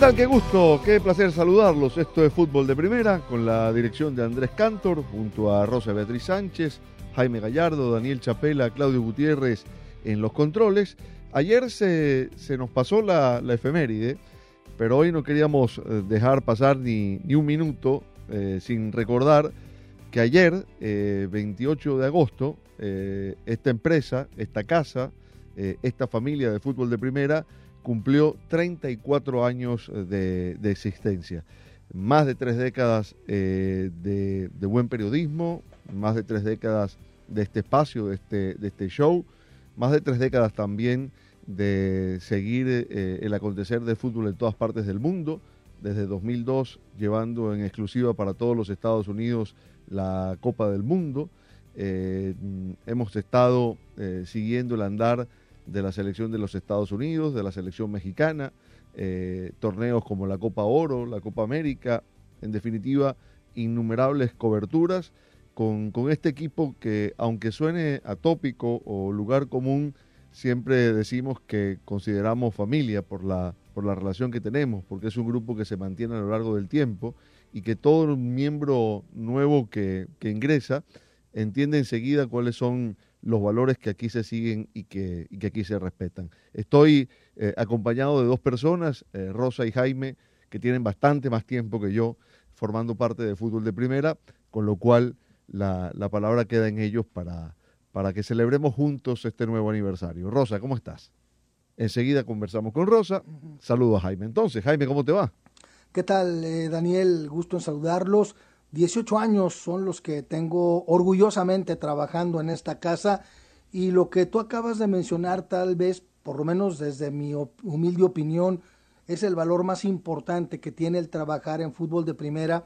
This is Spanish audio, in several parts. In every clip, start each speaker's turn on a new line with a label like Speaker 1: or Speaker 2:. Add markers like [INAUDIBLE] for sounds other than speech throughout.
Speaker 1: Tal? Qué gusto, qué placer saludarlos. Esto es Fútbol de Primera con la dirección de Andrés Cantor, junto a Rosa Beatriz Sánchez, Jaime Gallardo, Daniel Chapela, Claudio Gutiérrez en los controles. Ayer se, se nos pasó la, la efeméride, pero hoy no queríamos eh, dejar pasar ni, ni un minuto eh, sin recordar que ayer, eh, 28 de agosto, eh, esta empresa, esta casa, eh, esta familia de fútbol de primera cumplió 34 años de, de existencia. Más de tres décadas eh, de, de buen periodismo, más de tres décadas de este espacio, de este, de este show, más de tres décadas también de seguir eh, el acontecer de fútbol en todas partes del mundo, desde 2002 llevando en exclusiva para todos los Estados Unidos la Copa del Mundo. Eh, mm, hemos estado eh, siguiendo el andar de la selección de los Estados Unidos, de la selección mexicana, eh, torneos como la Copa Oro, la Copa América, en definitiva, innumerables coberturas con, con este equipo que, aunque suene atópico o lugar común, siempre decimos que consideramos familia por la, por la relación que tenemos, porque es un grupo que se mantiene a lo largo del tiempo y que todo miembro nuevo que, que ingresa entiende enseguida cuáles son los valores que aquí se siguen y que, y que aquí se respetan. Estoy eh, acompañado de dos personas, eh, Rosa y Jaime, que tienen bastante más tiempo que yo formando parte de fútbol de primera, con lo cual la, la palabra queda en ellos para, para que celebremos juntos este nuevo aniversario. Rosa, ¿cómo estás? Enseguida conversamos con Rosa. Saludos a Jaime. Entonces, Jaime, ¿cómo te va?
Speaker 2: ¿Qué tal, eh, Daniel? Gusto en saludarlos. 18 años son los que tengo orgullosamente trabajando en esta casa. Y lo que tú acabas de mencionar tal vez, por lo menos desde mi humilde opinión, es el valor más importante que tiene el trabajar en fútbol de primera,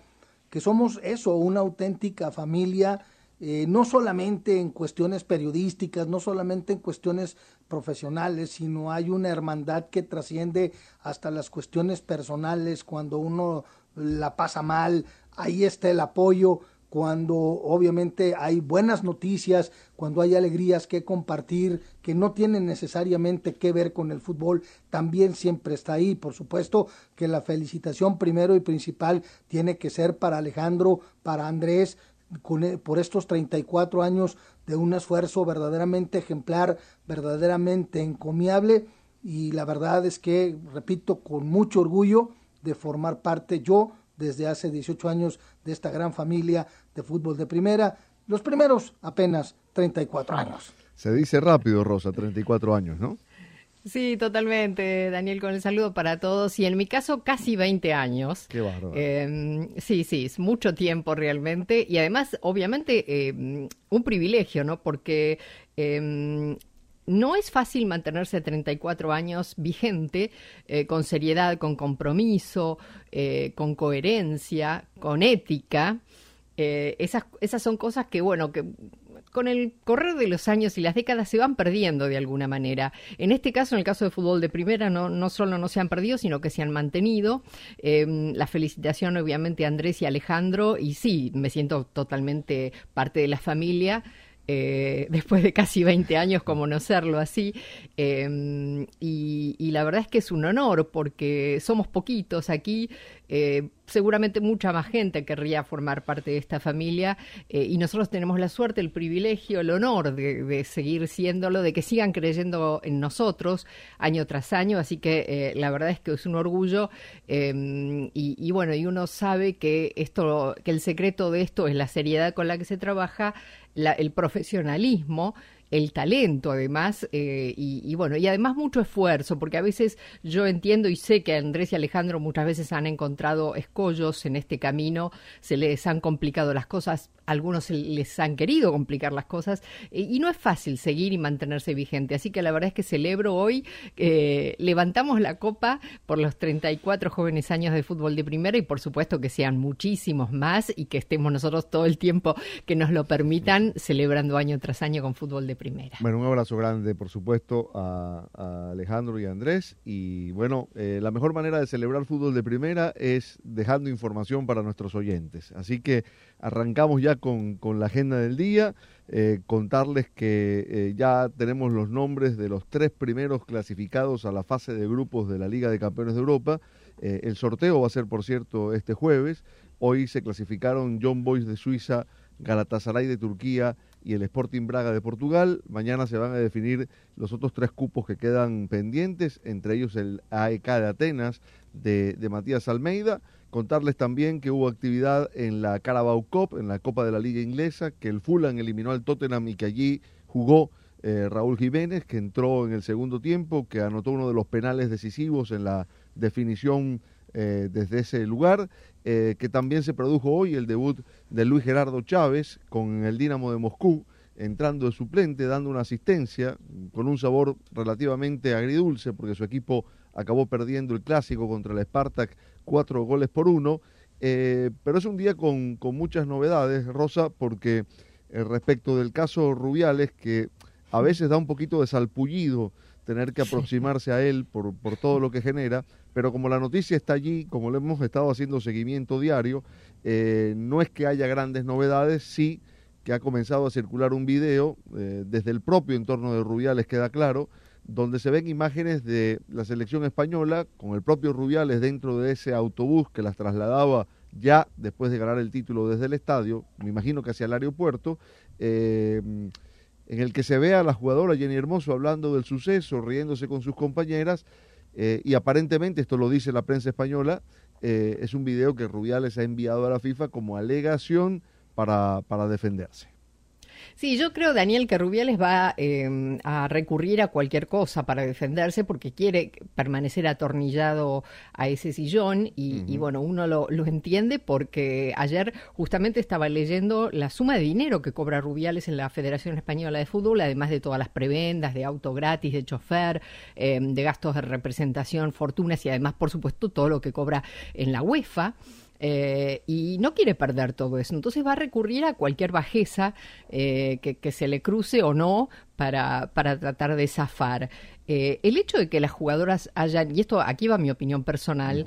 Speaker 2: que somos eso, una auténtica familia, eh, no solamente en cuestiones periodísticas, no solamente en cuestiones profesionales, sino hay una hermandad que trasciende hasta las cuestiones personales, cuando uno la pasa mal, ahí está el apoyo, cuando obviamente hay buenas noticias, cuando hay alegrías que compartir, que no tienen necesariamente que ver con el fútbol, también siempre está ahí. Por supuesto que la felicitación primero y principal tiene que ser para Alejandro, para Andrés, con, e- por estos 34 años de un esfuerzo verdaderamente ejemplar, verdaderamente encomiable y la verdad es que, repito, con mucho orgullo de formar parte yo desde hace 18 años de esta gran familia de fútbol de primera, los primeros apenas 34 años.
Speaker 1: Se dice rápido, Rosa, 34 años, ¿no?
Speaker 3: Sí, totalmente, Daniel, con el saludo para todos. Y en mi caso, casi 20 años.
Speaker 1: Qué bárbaro.
Speaker 3: Eh, sí, sí, es mucho tiempo realmente. Y además, obviamente, eh, un privilegio, ¿no? Porque eh, no es fácil mantenerse 34 años vigente, eh, con seriedad, con compromiso, eh, con coherencia, con ética. Eh, esas, esas son cosas que, bueno, que con el correr de los años y las décadas se van perdiendo de alguna manera. En este caso, en el caso de fútbol de primera, no, no solo no se han perdido, sino que se han mantenido. Eh, la felicitación, obviamente, a Andrés y Alejandro, y sí, me siento totalmente parte de la familia. Eh, después de casi 20 años como no serlo así. Eh, y, y, la verdad es que es un honor porque somos poquitos aquí eh, seguramente mucha más gente querría formar parte de esta familia eh, y nosotros tenemos la suerte, el privilegio, el honor de, seguir siéndolo, de que sigan creyendo en nosotros año tras año, así que la verdad es que es un orgullo em, y, bueno, y uno sabe que esto, que el secreto de esto es la seriedad con la que se trabaja, el profesionalismo el talento además eh, y, bueno y además mucho esfuerzo porque a veces yo entiendo y sé que Andrés y Alejandro muchas veces han encontrado escollos en este camino se les han complicado las cosas algunos les han querido complicar las cosas eh, y no es fácil seguir y mantenerse vigente así que la verdad es que celebro hoy eh, levantamos la copa por los 34 jóvenes años de fútbol de primera y por supuesto que sean muchísimos más y que estemos nosotros todo el tiempo que nos lo permitan celebrando año tras año con fútbol de primera
Speaker 1: bueno, un abrazo grande, por supuesto, a, Alejandro y a Andrés. Y bueno, eh, la mejor manera de celebrar fútbol de primera es dejando información para nuestros oyentes. Así que arrancamos ya con, la agenda del día. Eh, contarles que eh, ya tenemos los nombres de los tres primeros clasificados a la fase de grupos de la Liga de Campeones de Europa. el sorteo va a ser, por cierto, este jueves. Hoy se clasificaron John Boys de Suiza, Galatasaray de Turquía y el Sporting Braga de Portugal. Mañana se van a definir los otros tres cupos que quedan pendientes, entre ellos el AEK de Atenas de, Matías Almeida. Contarles también que hubo actividad en la Carabao Cup, en la Copa de la Liga Inglesa, que el Fulham eliminó al Tottenham y que allí jugó eh, Raúl Jiménez, que entró en el segundo tiempo, que anotó uno de los penales decisivos en la definición eh, desde ese lugar, eh, que también se produjo hoy el debut de Luis Gerardo Chávez con el Dinamo de Moscú, entrando de suplente, dando una asistencia con un sabor relativamente agridulce, porque su equipo acabó perdiendo el clásico contra el Spartak cuatro goles por uno. Eh, pero es un día con, con muchas novedades, Rosa, porque respecto del caso Rubiales, que a veces da un poquito de salpullido tener que aproximarse a él por, por todo lo que genera, pero como la noticia está allí, como le hemos estado haciendo seguimiento diario, eh, no es que haya grandes novedades, sí que ha comenzado a circular un video eh, desde el propio entorno de Rubiales, queda claro, donde se ven imágenes de la selección española con el propio Rubiales dentro de ese autobús que las trasladaba ya después de ganar el título desde el estadio, me imagino que hacia el aeropuerto, eh, en el que se ve a la jugadora Jenny Hermoso hablando del suceso, riéndose con sus compañeras, eh, y aparentemente, esto lo dice la prensa española, eh, es un video que Rubiales ha enviado a la FIFA como alegación para, para defenderse.
Speaker 3: Sí, yo creo, Daniel, que Rubiales va em, a recurrir a cualquier cosa para defenderse porque quiere permanecer atornillado a ese sillón y, bueno, uno lo, entiende porque ayer justamente estaba leyendo la suma de dinero que cobra Rubiales en la Federación Española de Fútbol, además de todas las prebendas, de auto gratis, de chofer, em, de gastos de representación, fortunas y además, por supuesto, todo lo que cobra en la UEFA. Eh, y no quiere perder todo eso. Entonces va a recurrir a cualquier bajeza eh, que, se le cruce o no para, para tratar de zafar. Eh, el hecho de que las jugadoras hayan, y esto aquí va mi opinión personal,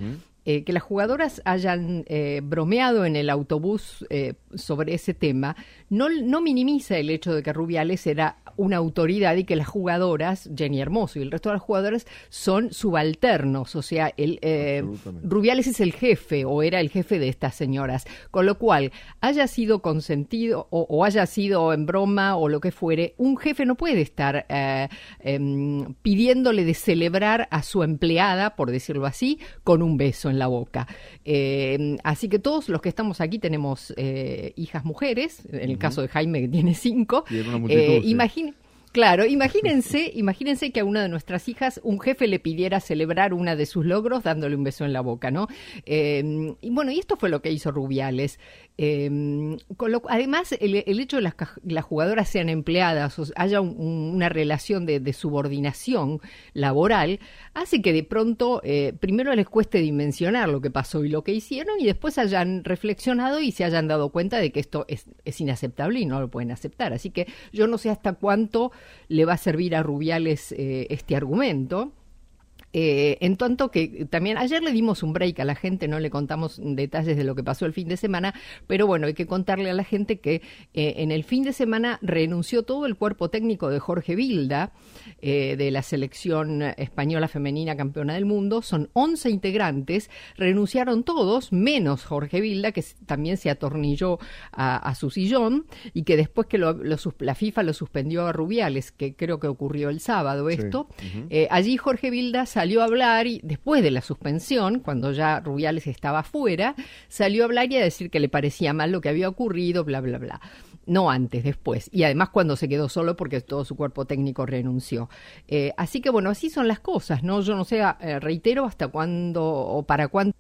Speaker 3: que las jugadoras hayan bromeado en el autobús sobre ese tema, no, no minimiza el hecho de que Rubiales era una autoridad y que las jugadoras, Jenny Hermoso y el resto de las jugadoras, son subalternos. O sea, el, eh, Rubiales es el jefe o era el jefe de estas señoras. Con lo cual, haya sido consentido o, haya sido en broma o lo que fuere, un jefe no puede estar eh, em, pidiéndole de celebrar a su empleada, por decirlo así, con un beso en la boca. Em, así que todos los que estamos aquí tenemos eh, hijas mujeres, en el caso de Jaime que tiene cinco. Claro, imagínense, imagínense que a una de nuestras hijas un jefe le pidiera celebrar una de sus logros dándole un beso en la boca, ¿no? Eh, y bueno, y esto fue lo que hizo Rubiales. Eh, además, el, hecho de que las, jugadoras sean empleadas o haya una relación de, subordinación laboral, hace que de pronto eh, primero les cueste dimensionar lo que pasó y lo que hicieron y después hayan reflexionado y se hayan dado cuenta de que esto es, es inaceptable y no lo pueden aceptar. Así que yo no sé hasta cuánto le va a servir a Rubiales eh, este argumento. Eh, en tanto que también ayer le dimos un break a la gente, no le contamos detalles de lo que pasó el fin de semana, pero bueno, hay que contarle a la gente que eh, en el fin de semana renunció todo el cuerpo técnico de Jorge Vilda, eh, de la selección española femenina campeona del mundo. Son 11 integrantes, renunciaron todos, menos Jorge Vilda, que también se atornilló a, su sillón y que después que la FIFA lo suspendió a Rubiales, que creo que ocurrió el sábado esto, allí Jorge Vilda salió salió a hablar y después de la suspensión, cuando ya Rubiales estaba fuera, salió a hablar y a decir que le parecía mal lo que había ocurrido, bla, bla, bla. No antes, después. Y además cuando se quedó solo porque todo su cuerpo técnico renunció. Eh, así que bueno, así son las cosas, ¿no? Yo no sé, eh, reitero, hasta cuándo o para cuándo.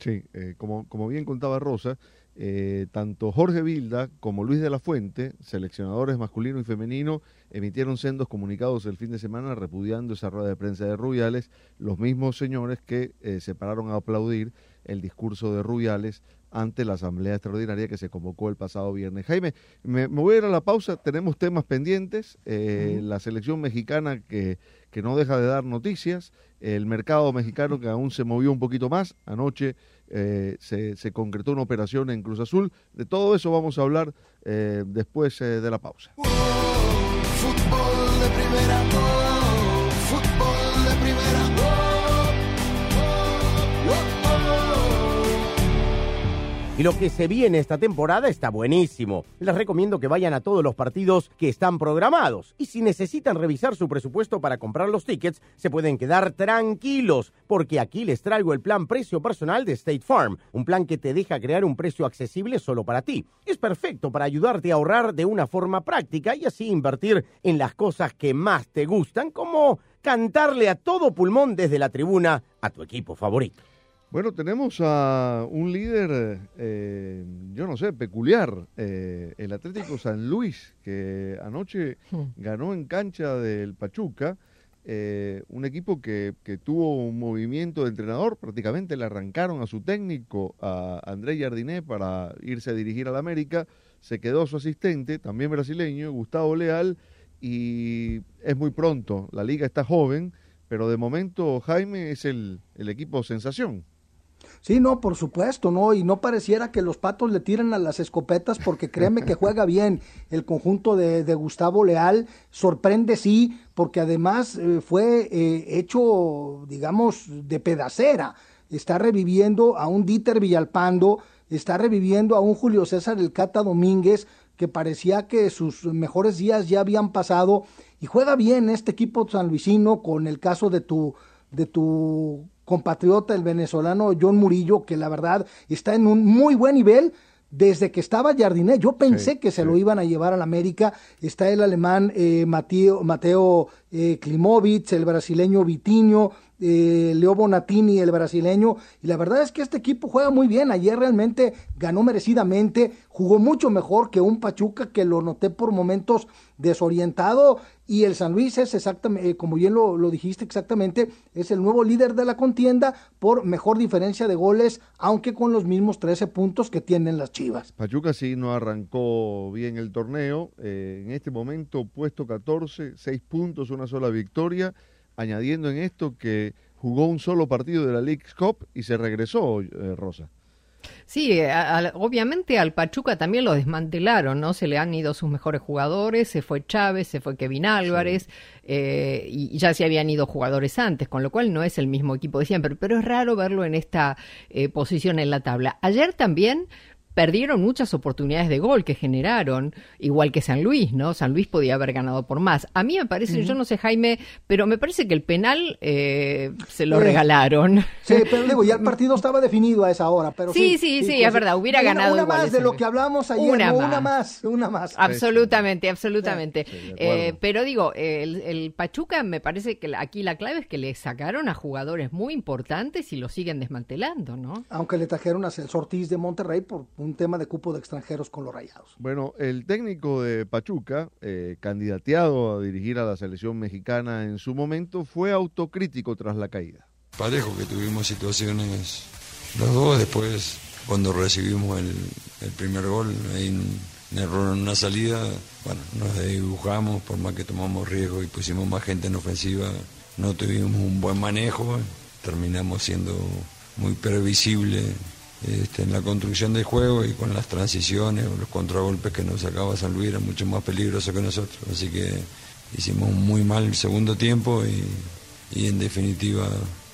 Speaker 1: Sí, eh, como bien contaba Rosa, eh, tanto Jorge Vilda como Luis de la Fuente, seleccionadores masculino y femenino, emitieron sendos comunicados el fin de semana repudiando esa rueda de prensa de Rubiales, los mismos señores que eh, se pararon a aplaudir el discurso de Rubiales ante la Asamblea Extraordinaria que se convocó el pasado viernes. Jaime, me, voy a ir a la pausa, tenemos temas pendientes, eh, la selección mexicana que, que no deja de dar noticias, el mercado mexicano que aún se movió un poquito más, anoche eh, se, concretó una operación en Cruz Azul. De todo eso vamos a hablar eh, después eh, de la pausa. fútbol de fútbol de.
Speaker 4: Y lo que se viene esta temporada está buenísimo. Les recomiendo que vayan a todos los partidos que están programados. Y si necesitan revisar su presupuesto para comprar los tickets, se pueden quedar tranquilos, porque aquí les traigo el plan precio personal de State Farm, un plan que te deja crear un precio accesible solo para ti. Es perfecto para ayudarte a ahorrar de una forma práctica y así invertir en las cosas que más te gustan, como cantarle a todo pulmón desde la tribuna a tu equipo favorito.
Speaker 1: Bueno, tenemos a un líder, eh, yo no sé, peculiar, eh, el Atlético San Luis, que anoche hmm. ganó en cancha del Pachuca, eh, un equipo que, que, tuvo un movimiento de entrenador, prácticamente le arrancaron a su técnico, a André Jardiné, para irse a dirigir al América, se quedó su asistente, también brasileño, Gustavo Leal, y es muy pronto, la liga está joven, pero de momento Jaime es el, el equipo sensación.
Speaker 2: Sí, no, por supuesto, no, y no pareciera que los patos le tiren a las escopetas porque créeme que juega [LAUGHS] bien. El conjunto de, Gustavo Leal, sorprende sí, porque además eh, fue eh, hecho, digamos, de pedacera, está reviviendo a un Dieter Villalpando, está reviviendo a un Julio César El Cata Domínguez, que parecía que sus mejores días ya habían pasado, y juega bien este equipo sanluisino con el caso de tu, de tu compatriota, el venezolano John Murillo, que la verdad está en un muy buen nivel desde que estaba Jardiné. Yo pensé que se lo iban a llevar a la América. Está el alemán eh, Mateo, Mateo eh, Klimovic, el brasileño Vitinho, eh, Leo Bonatini, el brasileño, y la verdad es que este equipo juega muy bien, ayer realmente ganó merecidamente, jugó mucho mejor que un Pachuca que lo noté por momentos desorientado, y el San Luis es exactamente, eh, como bien lo, lo, dijiste exactamente, es el nuevo líder de la contienda por mejor diferencia de goles, aunque con los mismos 13 puntos que tienen las Chivas.
Speaker 1: Pachuca sí no arrancó bien el torneo, eh, en este momento puesto 14, 6 puntos, una sola victoria añadiendo en esto que jugó un solo partido de la League Cup y se regresó, eh, Rosa.
Speaker 3: Sí, obviamente al Pachuca también lo desmantelaron, ¿no? Se le han ido sus mejores jugadores, se fue Chávez, se fue Kevin Álvarez, eh, y ya se habían ido jugadores antes, con lo cual no es el mismo equipo de siempre, pero es raro verlo en esta eh, posición en la tabla. Ayer también perdieron muchas oportunidades de gol que generaron, igual que San Luis, ¿no? San Luis podía haber ganado por más. A mí me parece, yo no sé Jaime, pero me parece que el penal eh, se lo regalaron.
Speaker 2: Sí, pero digo, ya el partido estaba definido a esa hora. Pero
Speaker 3: sí, sí, sí, es verdad, hubiera ganado.
Speaker 2: Una más de lo que hablamos ayer, una, más. una más, una más.
Speaker 3: Absolutamente, absolutamente. Eh, pero digo, el, Pachuca me parece que aquí la clave es que le sacaron a jugadores muy importantes y lo siguen desmantelando, ¿no?
Speaker 2: Aunque le trajeron a Celso Ortiz de Monterrey por un tema de cupo de extranjeros con los rayados.
Speaker 1: Bueno, el técnico de Pachuca, eh, candidateado a dirigir a la selección mexicana en su momento, fue autocrítico tras la caída.
Speaker 5: Parejo que tuvimos situaciones los dos, después cuando recibimos el, primer gol, hay un error en una salida, bueno, nos dibujamos, por más que tomamos riesgo y pusimos más gente en ofensiva, no tuvimos un buen manejo, terminamos siendo muy previsible este, en la construcción del juego y con las transiciones o los contragolpes que nos sacaba San Luis era mucho más peligroso que nosotros. Así que hicimos muy mal el segundo tiempo y, en definitiva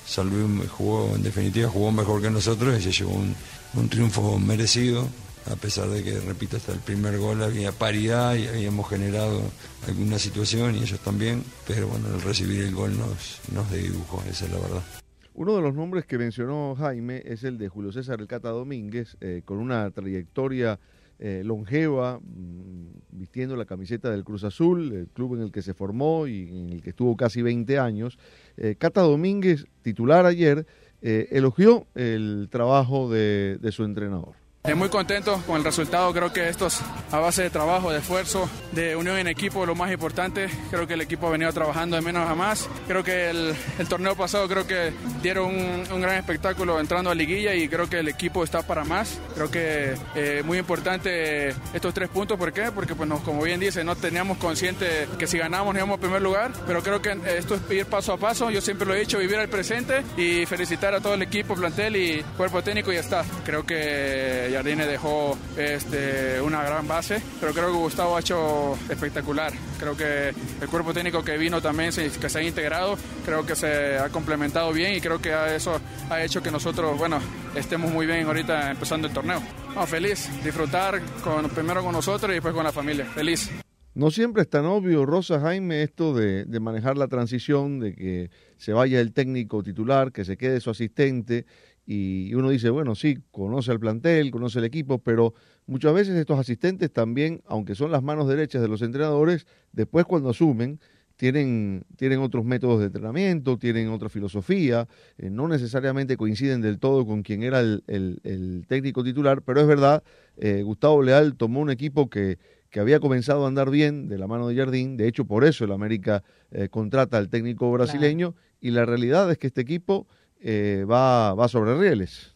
Speaker 5: San jugó, en definitiva jugó mejor que nosotros y se llevó un, un triunfo merecido a pesar de que, repito, hasta el primer gol había paridad y habíamos generado alguna situación y ellos también, pero bueno, el recibir el gol nos, nos dibujó, esa es la verdad.
Speaker 1: Uno de los nombres que mencionó Jaime es el de Julio César El Cata Domínguez, eh, con una trayectoria eh, longeva, mm, vistiendo la camiseta del Cruz Azul, el club en el que se formó y en el que estuvo casi 20 años. Eh, Cata Domínguez, titular ayer, elogió el trabajo de su entrenador.
Speaker 6: Muy contento con el resultado, creo que esto es a base de trabajo, de esfuerzo, de unión en equipo, lo más importante. Creo que el equipo ha venido trabajando de menos a más. Creo que el, torneo pasado creo que dieron un, gran espectáculo entrando a liguilla y creo que el equipo está para más. Creo que eh, muy importante estos tres puntos, ¿por qué? Porque pues como bien dice, no teníamos consciente que si ganamos íbamos a primer lugar, pero creo que esto es ir paso a paso. Yo siempre lo he dicho, vivir al presente y felicitar a todo el equipo, plantel y cuerpo técnico y ya está. Creo que Jardine dejó este, una gran base, pero creo que Gustavo ha hecho espectacular. Creo que el cuerpo técnico que vino también, se, que se ha integrado, creo que se ha complementado bien y creo que eso ha hecho que nosotros, bueno, estemos muy bien ahorita empezando el torneo. feliz, disfrutar primero con nosotros y después con la familia. Feliz.
Speaker 1: No siempre es tan obvio, Rosa Jaime, esto de, de, manejar la transición, de que se vaya el técnico titular, que se quede su asistente y uno dice, bueno, sí, conoce al plantel, conoce el equipo, pero muchas veces estos asistentes también, aunque son las manos derechas de los entrenadores, después cuando asumen, tienen, tienen otros métodos de entrenamiento, tienen otra filosofía, eh, no necesariamente coinciden del todo con quien era el, el, técnico titular, pero es verdad, eh, Gustavo Leal tomó un equipo que, que había comenzado a andar bien de la mano de Jardín, de hecho por eso el América eh, contrata al técnico brasileño, y la realidad es que este equipo eh, va, va sobre rieles.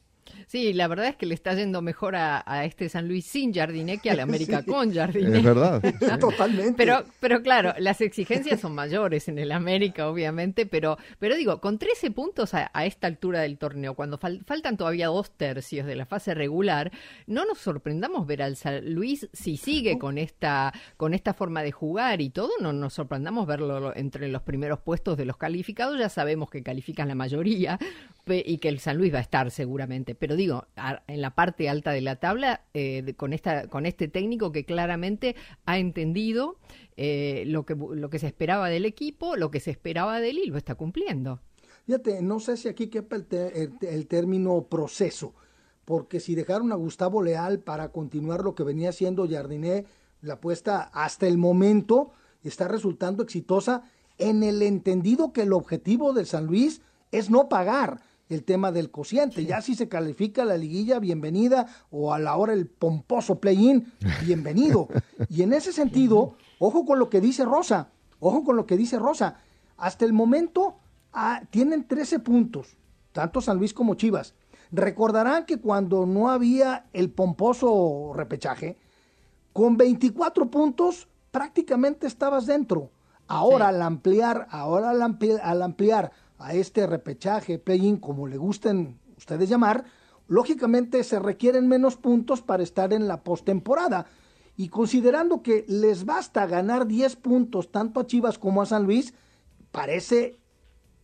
Speaker 3: Sí, la verdad es que le está yendo mejor a, este San Luis sin Jardiné que al [LAUGHS] América con Jardiné.
Speaker 1: Es verdad. [LAUGHS]
Speaker 2: Totalmente.
Speaker 3: Pero, pero claro, las exigencias son mayores en el América, obviamente, pero, pero digo, con 13 puntos a, esta altura del torneo, cuando faltan todavía dos tercios de la fase regular, no nos sorprendamos ver al San Luis si sigue con esta, con esta forma de jugar y todo, no nos sorprendamos verlo entre los primeros puestos de los calificados, ya sabemos que califican la mayoría y que el San Luis va a estar seguramente, pero digo, en la parte alta de la tabla, eh, con, esta, con este técnico que claramente ha entendido eh, lo, que, lo que se esperaba del equipo, lo que se esperaba de él está cumpliendo.
Speaker 2: Fíjate, no sé si aquí quepa el, el, término proceso, porque si dejaron a Gustavo Leal para continuar lo que venía haciendo Jardiné, la apuesta hasta el momento está resultando exitosa en el entendido que el objetivo de San Luis es no pagar el tema del cociente. Ya si se califica la liguilla, bienvenida, o a la hora el pomposo play-in, bienvenido. [LAUGHS] y en ese sentido, ojo con lo que dice Rosa, ojo con lo que dice Rosa. Hasta el momento ah, tienen 13 puntos, tanto San Luis como Chivas. Recordarán que cuando no había el pomposo repechaje, con 24 puntos prácticamente estabas dentro. Ahora al ampliar, ahora al ampliar a este repechaje, play-in, como le gusten ustedes llamar, lógicamente se requieren menos puntos para estar en la postemporada. Y considerando que les basta ganar 10 puntos tanto a Chivas como a San Luis, parece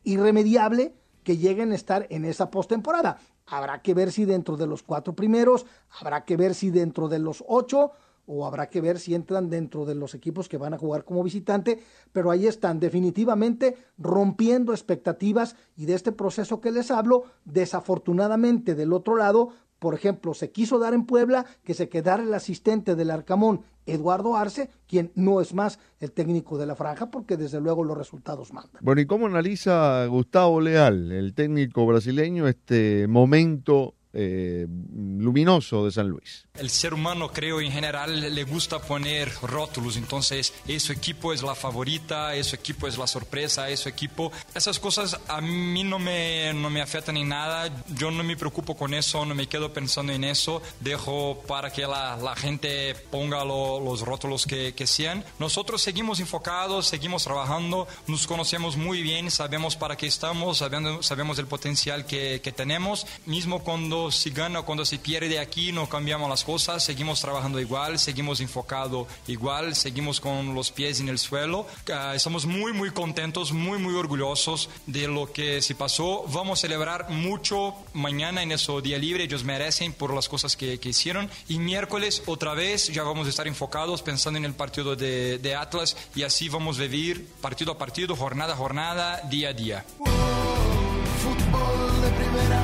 Speaker 2: irremediable que lleguen a estar en esa postemporada. Habrá que ver si dentro de los cuatro primeros, habrá que ver si dentro de los ocho o habrá que ver si entran dentro de los equipos que van a jugar como visitante, pero ahí están definitivamente rompiendo expectativas y de este proceso que les hablo, desafortunadamente del otro lado, por ejemplo, se quiso dar en Puebla que se quedara el asistente del Arcamón, Eduardo Arce, quien no es más el técnico de la franja, porque desde luego los resultados mandan.
Speaker 1: Bueno, ¿y cómo analiza Gustavo Leal, el técnico brasileño, este momento eh, luminoso de San Luis.
Speaker 7: El ser humano, creo, en general le gusta poner rótulos, entonces, ese equipo es la favorita, ese equipo es la sorpresa, ese equipo... Esas cosas a mí no me, no me afectan en nada, yo no me preocupo con eso, no me quedo pensando en eso, dejo para que la, la gente ponga los rótulos que, que sean. Nosotros seguimos enfocados, seguimos trabajando, nos conocemos muy bien, sabemos para qué estamos, sabemos, sabemos el potencial que, que tenemos, mismo cuando se gana o cuando se pierde aquí, no cambiamos las cosas, seguimos trabajando igual, seguimos enfocado igual, seguimos con los pies en el suelo. Uh, estamos muy, muy contentos, muy, muy orgullosos de lo que se pasó. Vamos a celebrar mucho mañana en ese día libre, ellos merecen por las cosas que, que, hicieron. Y miércoles, otra vez, ya vamos a estar enfocados pensando en el partido de, de Atlas y así vamos a vivir partido a partido, jornada a jornada, día a día.
Speaker 8: Oh, fútbol de primera,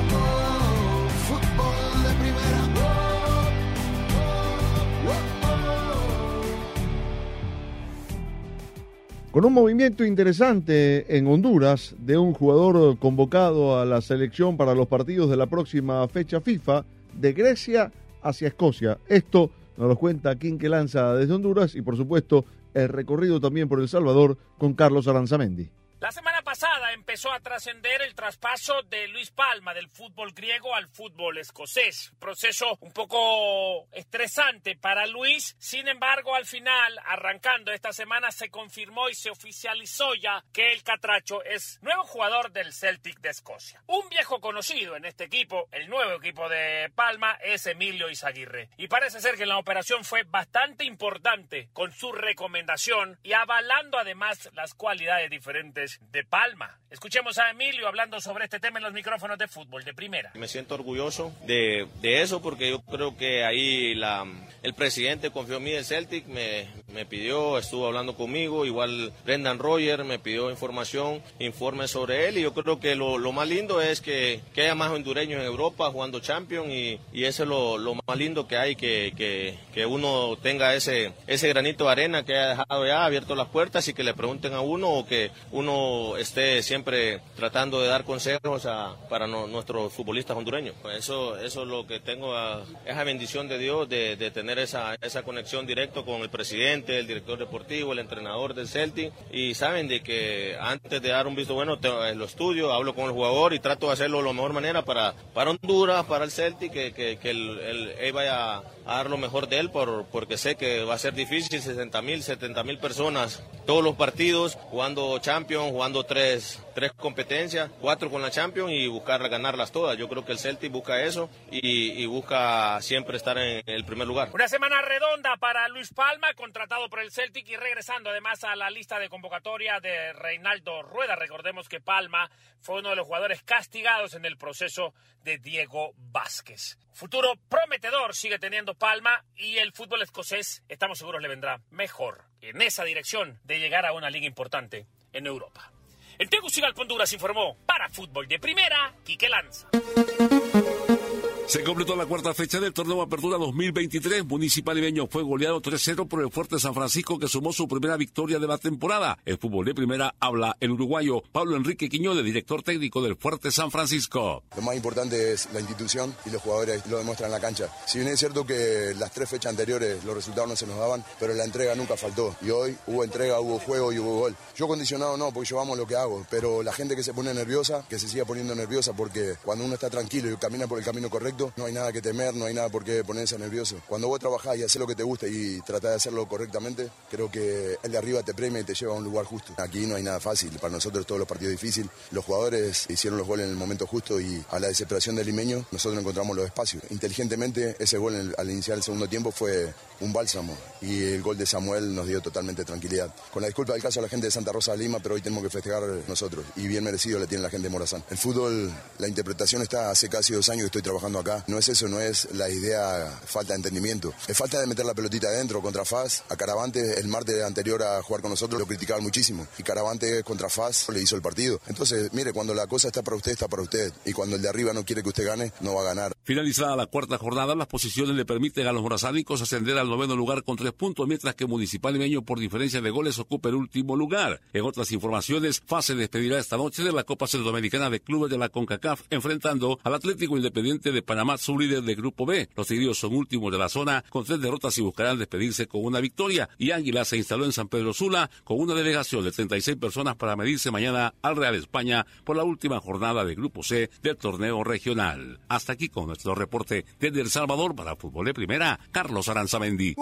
Speaker 1: Con un movimiento interesante en Honduras de un jugador convocado a la selección para los partidos de la próxima fecha FIFA de Grecia hacia Escocia. Esto nos lo cuenta King lanza desde Honduras y por supuesto el recorrido también por El Salvador con Carlos Aranzamendi.
Speaker 9: La semana pasada empezó a trascender el traspaso de Luis Palma del fútbol griego al fútbol escocés. Proceso un poco estresante para Luis. Sin embargo, al final, arrancando esta semana, se confirmó y se oficializó ya que el Catracho es nuevo jugador del Celtic de Escocia. Un viejo conocido en este equipo, el nuevo equipo de Palma, es Emilio Izaguirre. Y parece ser que la operación fue bastante importante con su recomendación y avalando además las cualidades diferentes de Palma. Escuchemos a Emilio hablando sobre este tema en los micrófonos de fútbol de primera.
Speaker 10: Me siento orgulloso de, de eso porque yo creo que ahí la, el presidente confió en mí del Celtic, me, me pidió, estuvo hablando conmigo, igual Brendan Roger me pidió información, informes sobre él y yo creo que lo, lo más lindo es que, que, haya más hondureños en Europa jugando Champions y, y eso es lo, lo, más lindo que hay, que, que, que, uno tenga ese, ese granito de arena que haya dejado ya abierto las puertas y que le pregunten a uno o que uno esté siempre tratando de dar consejos a, para nuestros futbolistas hondureños. Eso, eso es lo que tengo, a, esa bendición de Dios de, tener esa, esa conexión directa con el presidente, el director deportivo, el entrenador del Celtic y saben de que antes de dar un visto bueno te, lo estudio, hablo con el jugador y trato de hacerlo de la mejor manera para, para Honduras, para el Celtic, que, que, que él, él, él vaya a dar lo mejor de él por, porque sé que va a ser difícil, 60 mil, 70 mil personas, todos los partidos, jugando Champions, jugando tres, tres competencias, cuatro con la Champions y buscar ganarlas todas. Yo creo que el Celtic busca eso y, y, busca siempre estar en el primer lugar.
Speaker 9: Una semana redonda para Luis Palma, contratado por el Celtic y regresando además a la lista de convocatoria de Reinaldo Rueda. Recordemos que Palma fue uno de los jugadores castigados en el proceso de Diego Vázquez. Futuro prometedor sigue teniendo Palma y el fútbol escocés, estamos seguros, le vendrá mejor en esa dirección de llegar a una liga importante en Europa. El Tegucigalpa Honduras informó para Fútbol de Primera, Quique Lanza.
Speaker 11: Se completó la cuarta fecha del torneo Apertura 2023. Municipal Ibeño fue goleado 3-0 por el Fuerte San Francisco que sumó su primera victoria de la temporada. El fútbol de primera habla el uruguayo Pablo Enrique Quiñones, director técnico del Fuerte San Francisco.
Speaker 12: Lo más importante es la institución y los jugadores lo demuestran en la cancha. Si bien es cierto que las tres fechas anteriores los resultados no se nos daban, pero la entrega nunca faltó. Y hoy hubo entrega, hubo juego y hubo gol. Yo condicionado no, porque yo amo lo que hago, pero la gente que se pone nerviosa, que se siga poniendo nerviosa porque cuando uno está tranquilo y camina por el camino correcto, no hay nada que temer, no hay nada por qué ponerse nervioso. Cuando vos trabajás y haces lo que te gusta y tratás de hacerlo correctamente, creo que el de arriba te premia y te lleva a un lugar justo. Aquí no hay nada fácil, para nosotros todos los partidos difíciles. Los jugadores hicieron los goles en el momento justo y a la desesperación del limeño nosotros encontramos los espacios. Inteligentemente ese gol al iniciar el segundo tiempo fue un bálsamo y el gol de Samuel nos dio totalmente tranquilidad. Con la disculpa del caso a la gente de Santa Rosa de Lima, pero hoy tenemos que festejar nosotros y bien merecido le tiene la gente de Morazán. El fútbol, la interpretación está hace casi dos años que estoy trabajando acá. No es eso no es la idea falta de entendimiento. Es falta de meter la pelotita adentro contra Faz. A Caravante el martes anterior a jugar con nosotros lo criticaban muchísimo. Y Caravante contra Faz le hizo el partido. Entonces, mire, cuando la cosa está para usted, está para usted. Y cuando el de arriba no quiere que usted gane, no va a ganar.
Speaker 11: Finalizada la cuarta jornada, las posiciones le permiten a los morazánicos ascender al noveno lugar con tres puntos, mientras que Municipal Limeño por diferencia de goles ocupa el último lugar. En otras informaciones, FASE despedirá esta noche de la Copa Centroamericana de Clubes de la CONCACAF, enfrentando al Atlético Independiente de Panamá, su líder de Grupo B. Los tigrillos son últimos de la zona con tres derrotas y buscarán despedirse con una victoria. Y Águila se instaló en San Pedro Sula con una delegación de 36 personas para medirse mañana al Real España por la última jornada de Grupo C del torneo regional. Hasta aquí con nuestro reporte desde El Salvador para Fútbol de Primera, Carlos Aranzamendi.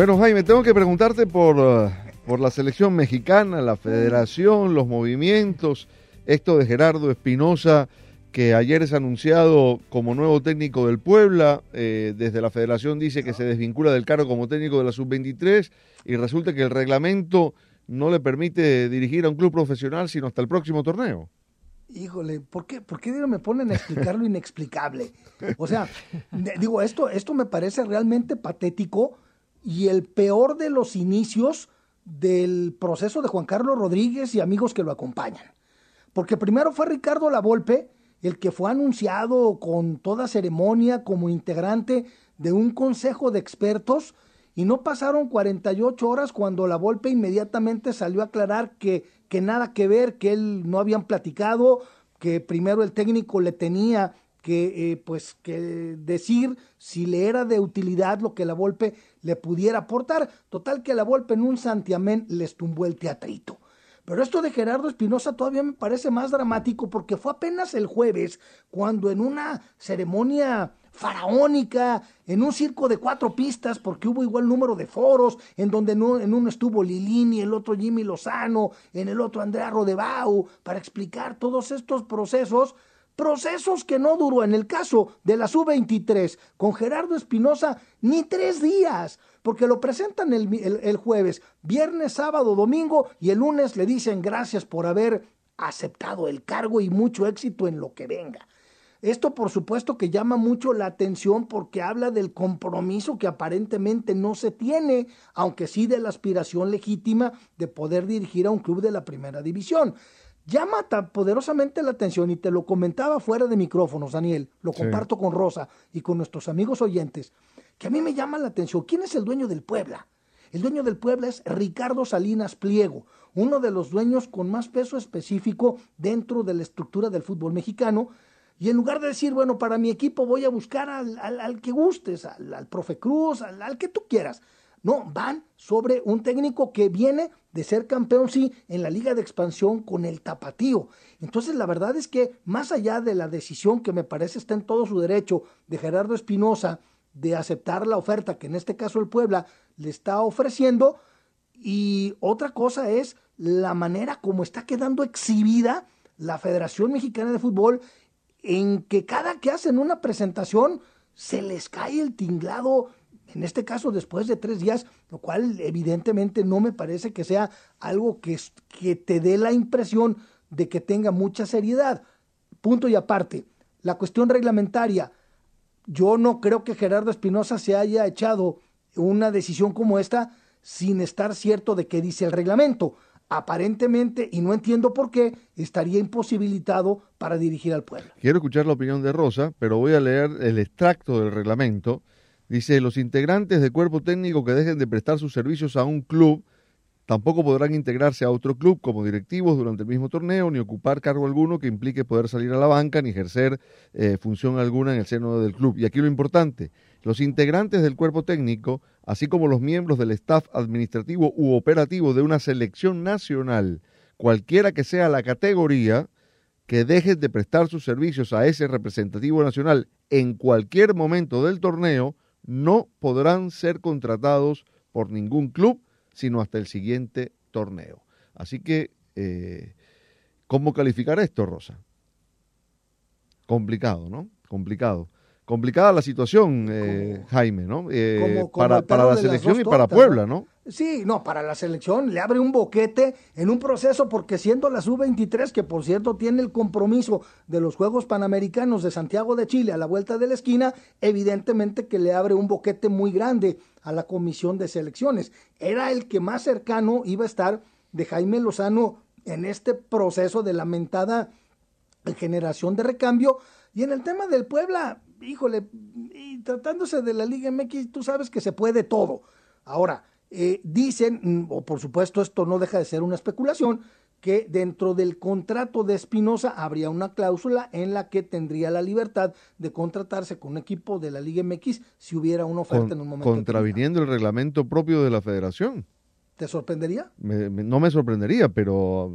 Speaker 1: Bueno, Jaime, tengo que preguntarte por, uh, por la selección mexicana, la federación, los movimientos, esto de Gerardo Espinosa, que ayer es anunciado como nuevo técnico del Puebla, eh, desde la federación dice que se desvincula del cargo como técnico de la sub-23 y resulta que el reglamento no le permite dirigir a un club profesional sino hasta el próximo torneo.
Speaker 2: Híjole, ¿por qué, ¿por qué me ponen a explicar lo inexplicable? O sea, digo, esto, esto me parece realmente patético y el peor de los inicios del proceso de Juan Carlos Rodríguez y amigos que lo acompañan. Porque primero fue Ricardo Lavolpe, el que fue anunciado con toda ceremonia como integrante de un consejo de expertos y no pasaron 48 horas cuando la Volpe inmediatamente salió a aclarar que, que nada que ver, que él no habían platicado, que primero el técnico le tenía que eh, pues que decir si le era de utilidad lo que la Volpe le pudiera aportar. Total que la Volpe en un santiamén les tumbó el teatrito. Pero esto de Gerardo Espinosa todavía me parece más dramático porque fue apenas el jueves cuando en una ceremonia faraónica, en un circo de cuatro pistas, porque hubo igual número de foros, en donde en uno estuvo Lilini, el otro Jimmy Lozano, en el otro Andrea Rodebau, para explicar todos estos procesos, procesos que no duró en el caso de la sub-23 con Gerardo Espinosa ni tres días, porque lo presentan el, el jueves, viernes, sábado, domingo y el lunes le dicen gracias por haber aceptado el cargo y mucho éxito en lo que venga. Esto por supuesto que llama mucho la atención porque habla del compromiso que aparentemente no se tiene, aunque sí de la aspiración legítima de poder dirigir a un club de la primera división. Llama tan poderosamente la atención y te lo comentaba fuera de micrófonos, Daniel, lo
Speaker 13: Sí.
Speaker 2: comparto con Rosa y con nuestros amigos oyentes, que a mí me llama la atención. ¿Quién es el dueño del Puebla? El dueño del Puebla es Ricardo Salinas Pliego, uno de los dueños con más peso específico dentro de la estructura del fútbol mexicano. Y en lugar de decir, bueno, para mi equipo voy a buscar al, al- al que gustes, al, al profe Cruz, al, al que tú quieras. No, van sobre un técnico que viene de ser campeón, sí, en la liga de expansión con el tapatío. Entonces, la verdad es que más allá de la decisión que me parece está en todo su derecho de Gerardo Espinosa de aceptar la oferta que en este caso el Puebla le está ofreciendo, y otra cosa es la manera como está quedando exhibida la Federación Mexicana de Fútbol en que cada que hacen una presentación se les cae el tinglado, en este caso después de tres días, lo cual evidentemente no me parece que sea algo que, que te dé la impresión de que tenga mucha seriedad. Punto y aparte, la cuestión reglamentaria, yo no creo que Gerardo Espinosa se haya echado una decisión como esta sin estar cierto de qué dice el reglamento. Aparentemente, y no entiendo por qué, estaría imposibilitado para dirigir al pueblo.
Speaker 1: Quiero escuchar la opinión de Rosa, pero voy a leer el extracto del reglamento. Dice, los integrantes del cuerpo técnico que dejen de prestar sus servicios a un club tampoco podrán integrarse a otro club como directivos durante el mismo torneo, ni ocupar cargo alguno que implique poder salir a la banca, ni ejercer eh, función alguna en el seno del club. Y aquí lo importante, los integrantes del cuerpo técnico, así como los miembros del staff administrativo u operativo de una selección nacional, cualquiera que sea la categoría, que dejen de prestar sus servicios a ese representativo nacional en cualquier momento del torneo, no podrán ser contratados por ningún club, sino hasta el siguiente torneo. Así que, eh, ¿cómo calificar esto, Rosa? Complicado, ¿no? Complicado. Complicada la situación, eh, Jaime, ¿no? Eh,
Speaker 2: como- como
Speaker 1: para, la selección y para
Speaker 2: tortas,
Speaker 1: Puebla,
Speaker 2: ¿no?
Speaker 1: ¿no?
Speaker 2: Sí, no, para la selección le abre un boquete en un proceso porque siendo la sub-23, que por cierto tiene el compromiso de los Juegos Panamericanos de Santiago de Chile a la vuelta de la esquina, evidentemente que le abre un boquete muy grande a la comisión de selecciones. Era el que más cercano iba a estar de Jaime Lozano en este proceso de lamentada generación de recambio. Y en el tema del Puebla, híjole, y tratándose de la Liga MX, tú sabes que se puede todo. Ahora, eh, dicen, mm, o por supuesto esto no deja de ser una especulación, que dentro del contrato de Espinosa habría una cláusula en la que tendría la libertad de contratarse con un equipo de la Liga MX si hubiera una oferta
Speaker 1: Con-
Speaker 2: en un momento.
Speaker 1: contraviniendo el reglamento propio de la federación.
Speaker 2: ¿Te sorprendería?
Speaker 1: Me- me- no me sorprendería, pero,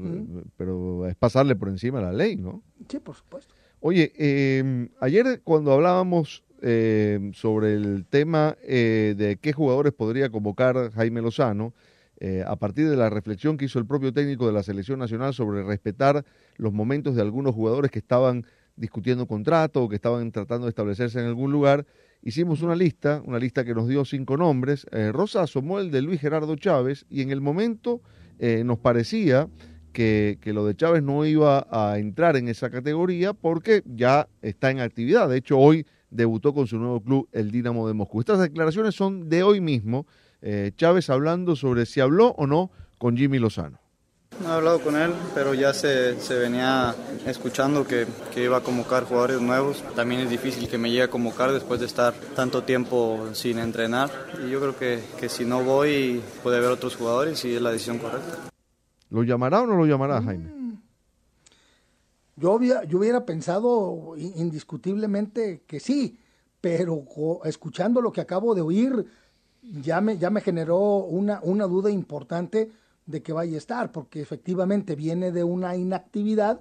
Speaker 1: pero es pasarle por encima la ley, ¿no?
Speaker 2: Sí, por supuesto.
Speaker 1: Oye, eh, ayer cuando hablábamos eh, sobre el tema eh, de qué jugadores podría convocar Jaime Lozano, eh, a partir de la reflexión que hizo el propio técnico de la selección nacional sobre respetar los momentos de algunos jugadores que estaban discutiendo contrato o que estaban tratando de establecerse en algún lugar, hicimos una lista, una lista que nos dio cinco nombres. Eh, Rosa asomó el de Luis Gerardo Chávez y en el momento eh, nos parecía que, lo de Chávez no iba a entrar en esa categoría porque ya está en actividad. De hecho, hoy debutó con su nuevo club, el Dinamo de Moscú. Estas declaraciones son de hoy mismo. eh, Chávez hablando sobre si habló o no con Jimmy Lozano.
Speaker 13: No he hablado con él, pero ya se, venía escuchando que, iba a convocar jugadores nuevos. También es difícil que me llegue a convocar después de estar tanto tiempo sin entrenar. Y yo creo que si no voy puede haber otros jugadores y es la decisión correcta.
Speaker 1: ¿Lo llamará o no lo llamará, Jaime?
Speaker 2: Yo, había- yo hubiera pensado indiscutiblemente que sí, pero escuchando lo que acabo de oír, ya me, ya me generó una, una duda importante de que vaya a estar, porque efectivamente viene de una inactividad,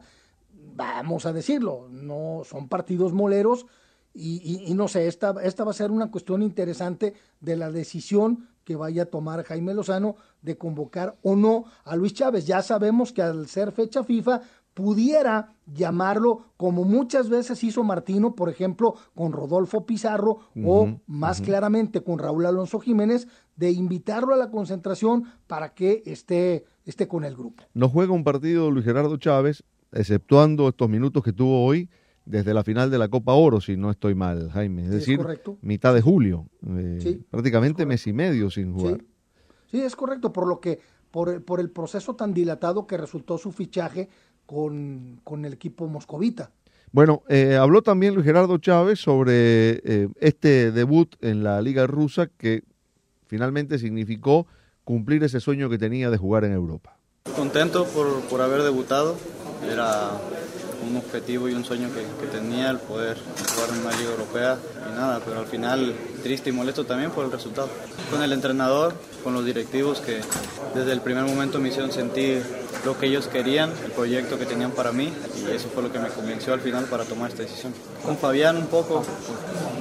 Speaker 2: vamos a decirlo, no son partidos moleros y, y- y no sé, esta, esta va a ser una cuestión interesante de la decisión que vaya a tomar Jaime Lozano de convocar o no a Luis Chávez. Ya sabemos que al ser fecha FIFA pudiera llamarlo como muchas veces hizo Martino, por ejemplo, con Rodolfo Pizarro o más claramente con Raúl Alonso Jiménez, de invitarlo a la concentración para que esté, esté con el grupo.
Speaker 1: No juega un partido Luis Gerardo Chávez, exceptuando estos minutos que tuvo hoy desde la final de la Copa Oro, si no estoy mal, Jaime. Es
Speaker 2: Es
Speaker 1: decir,
Speaker 2: correcto.
Speaker 1: mitad de julio. eh,
Speaker 2: Sí,
Speaker 1: prácticamente mes y medio sin jugar.
Speaker 2: Sí. Sí, es correcto, por lo que, por el, por el proceso tan dilatado que resultó su fichaje con, con el equipo moscovita.
Speaker 1: Bueno, eh, habló también Luis Gerardo Chávez sobre eh, este debut en la Liga Rusa que finalmente significó cumplir ese sueño que tenía de jugar en Europa.
Speaker 13: Contento por, por haber debutado. Era un objetivo y un sueño que, tenía el poder jugar en una liga europea y nada, pero al final triste y molesto también por el resultado. Con el entrenador, con los directivos que desde el primer momento me hicieron sentir lo que ellos querían, el proyecto que tenían para mí y eso fue lo que me convenció al final para tomar esta decisión. Con Fabián un poco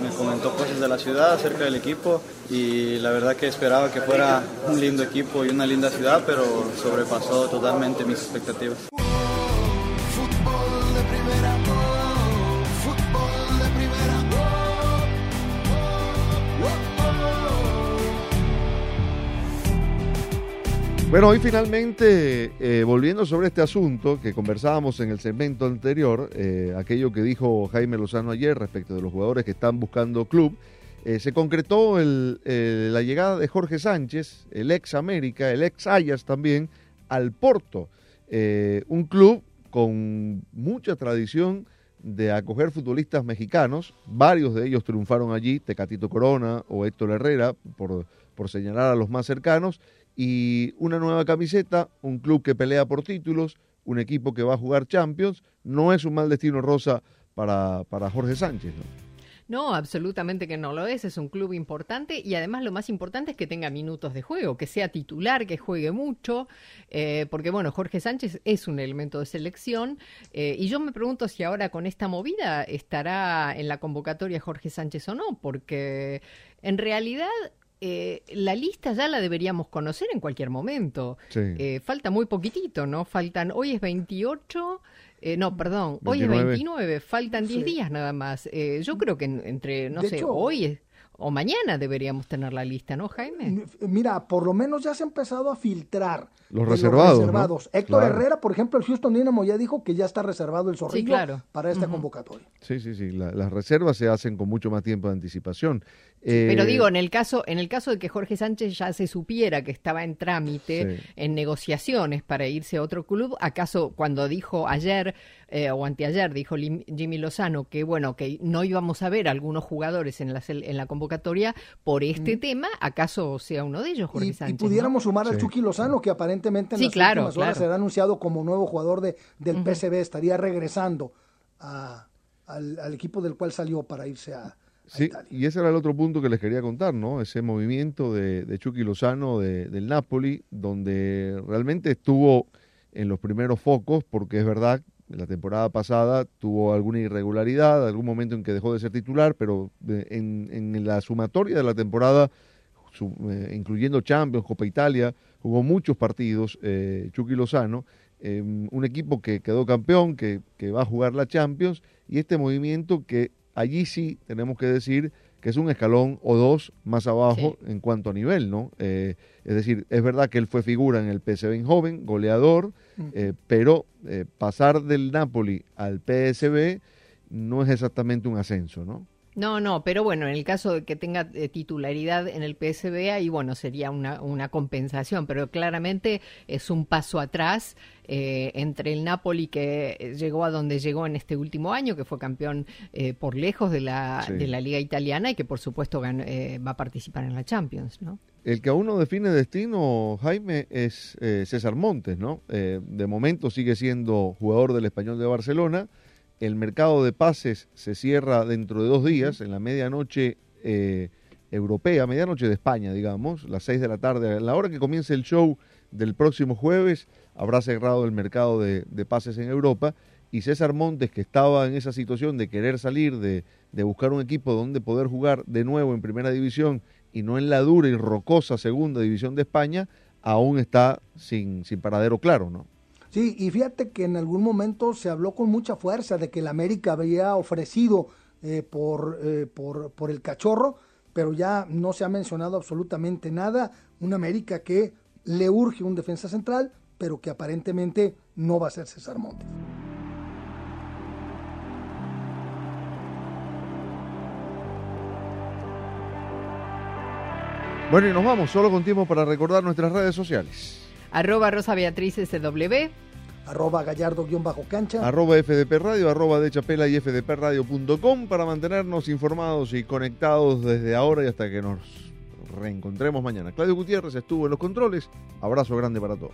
Speaker 13: me comentó cosas de la ciudad, acerca del equipo y la verdad que esperaba que fuera un lindo equipo y una linda ciudad, pero sobrepasó totalmente mis expectativas.
Speaker 1: Bueno, hoy finalmente, eh, volviendo sobre este asunto que conversábamos en el segmento anterior, eh, aquello que dijo Jaime Lozano ayer respecto de los jugadores que están buscando club, eh, se concretó el, la llegada de Jorge Sánchez, el ex América, el ex Ayas también, al Porto, un club con mucha tradición de acoger futbolistas mexicanos, varios de ellos triunfaron allí, Tecatito Corona o Héctor Herrera, por, por señalar a los más cercanos, y una nueva camiseta, un club que pelea por títulos, un equipo que va a jugar Champions, no es un mal destino rosa para, para Jorge Sánchez. ¿no?
Speaker 3: No, absolutamente que no lo es. Es un club importante y además lo más importante es que tenga minutos de juego, que sea titular, que juegue mucho, eh, porque bueno, Jorge Sánchez es un elemento de selección eh, y yo me pregunto si ahora con esta movida estará en la convocatoria Jorge Sánchez o no, porque en realidad eh, la lista ya la deberíamos conocer en cualquier momento.
Speaker 1: Sí.
Speaker 3: Eh, falta muy poquitito, ¿no? Faltan, hoy es 28, eh, no, perdón, hoy es
Speaker 1: 29.
Speaker 3: 29, faltan 10
Speaker 2: Sí.
Speaker 3: días nada más. Eh, yo creo que en- entre, no
Speaker 2: De
Speaker 3: sé,
Speaker 2: hecho-
Speaker 3: hoy es- o mañana deberíamos tener la lista, ¿no, Jaime?
Speaker 2: Mira, por lo menos ya se ha empezado a filtrar.
Speaker 1: Los reservados.
Speaker 2: Héctor
Speaker 1: Claro.
Speaker 2: Herrera, por ejemplo, el Houston Dynamo ya dijo que ya está reservado el zorrillo
Speaker 3: claro.
Speaker 2: para esta convocatoria.
Speaker 1: Sí, sí, sí. la- las reservas se hacen con mucho más tiempo de anticipación.
Speaker 3: Pero
Speaker 1: Eh,
Speaker 3: digo, en el caso, en el caso de que Jorge Sánchez ya se supiera que estaba en trámite,
Speaker 1: Sí.
Speaker 3: en negociaciones para irse a otro club, ¿acaso cuando dijo ayer eh, o anteayer, dijo Lim- Jimmy Lozano que bueno, que no íbamos a ver algunos jugadores en la, en la convocatoria por este tema, ¿acaso sea uno de ellos, Jorge
Speaker 2: Mm. Y,
Speaker 3: Sánchez?
Speaker 2: y pudiéramos
Speaker 3: no?
Speaker 2: sumar al
Speaker 1: Sí.
Speaker 2: Chucky Lozano, que aparentemente en
Speaker 3: Sí,
Speaker 2: las
Speaker 3: claro,
Speaker 2: últimas horas
Speaker 3: claro.
Speaker 2: será anunciado como nuevo jugador de, del. PSV, estaría regresando a- al, al equipo del cual salió para irse a, a
Speaker 1: Sí, y ese era el otro punto que les quería contar, ¿no? Ese movimiento de, de Chucky Lozano de- del Napoli, donde realmente estuvo en los primeros focos, porque es verdad, la temporada pasada tuvo alguna irregularidad, algún momento en que dejó de ser titular, pero de- en, en la sumatoria de la temporada, su- eh, incluyendo Champions, Copa Italia, jugó muchos partidos eh, Chucky Lozano, eh, un equipo que quedó campeón, que, que va a jugar la Champions, y este movimiento que allí sí tenemos que decir que es un escalón o dos más abajo en cuanto a nivel, ¿no? Eh, es decir, es verdad que él fue figura en el PSV joven, goleador, eh, pero eh, pasar del Napoli al PSV no es exactamente un ascenso, ¿no?
Speaker 3: No, no, pero bueno, en el caso de que tenga eh, titularidad en el PSV, ahí bueno, sería una, una compensación, pero claramente es un paso atrás eh, entre el Napoli que eh, llegó a donde llegó en este último año, que fue campeón eh, por lejos de la,
Speaker 1: Sí.
Speaker 3: de la Liga Italiana y que por supuesto eh, va a participar en la Champions, ¿no?
Speaker 1: El que aún no define destino, Jaime, es eh, César Montes, ¿no? Eh, de momento sigue siendo jugador del Español de Barcelona. El mercado de pases se cierra dentro de dos días, en la medianoche eh, europea, medianoche de España, digamos, las seis de la tarde. A la hora que comience el show del próximo jueves, habrá cerrado el mercado de, pases en Europa. Y César Montes, que estaba en esa situación de querer salir, de, de buscar un equipo donde poder jugar de nuevo en primera división y no en la dura y rocosa segunda división de España, aún está sin, sin paradero claro, ¿no?
Speaker 2: Sí, y fíjate que en algún momento se habló con mucha fuerza de que el América había ofrecido eh, por, eh, por, por el cachorro, pero ya no se ha mencionado absolutamente nada. Un América que le urge un defensa central, pero que aparentemente no va a ser César Montes.
Speaker 1: Bueno, y nos vamos, solo con tiempo para recordar nuestras redes sociales.
Speaker 3: Arroba Rosa Beatriz SW.
Speaker 2: Arroba gallardo-cancha.
Speaker 1: Arroba FDP Radio, arroba de Chapela y fdpradio.com para mantenernos informados y conectados desde ahora y hasta que nos reencontremos mañana. Claudio Gutiérrez estuvo en los controles. Abrazo grande para todos.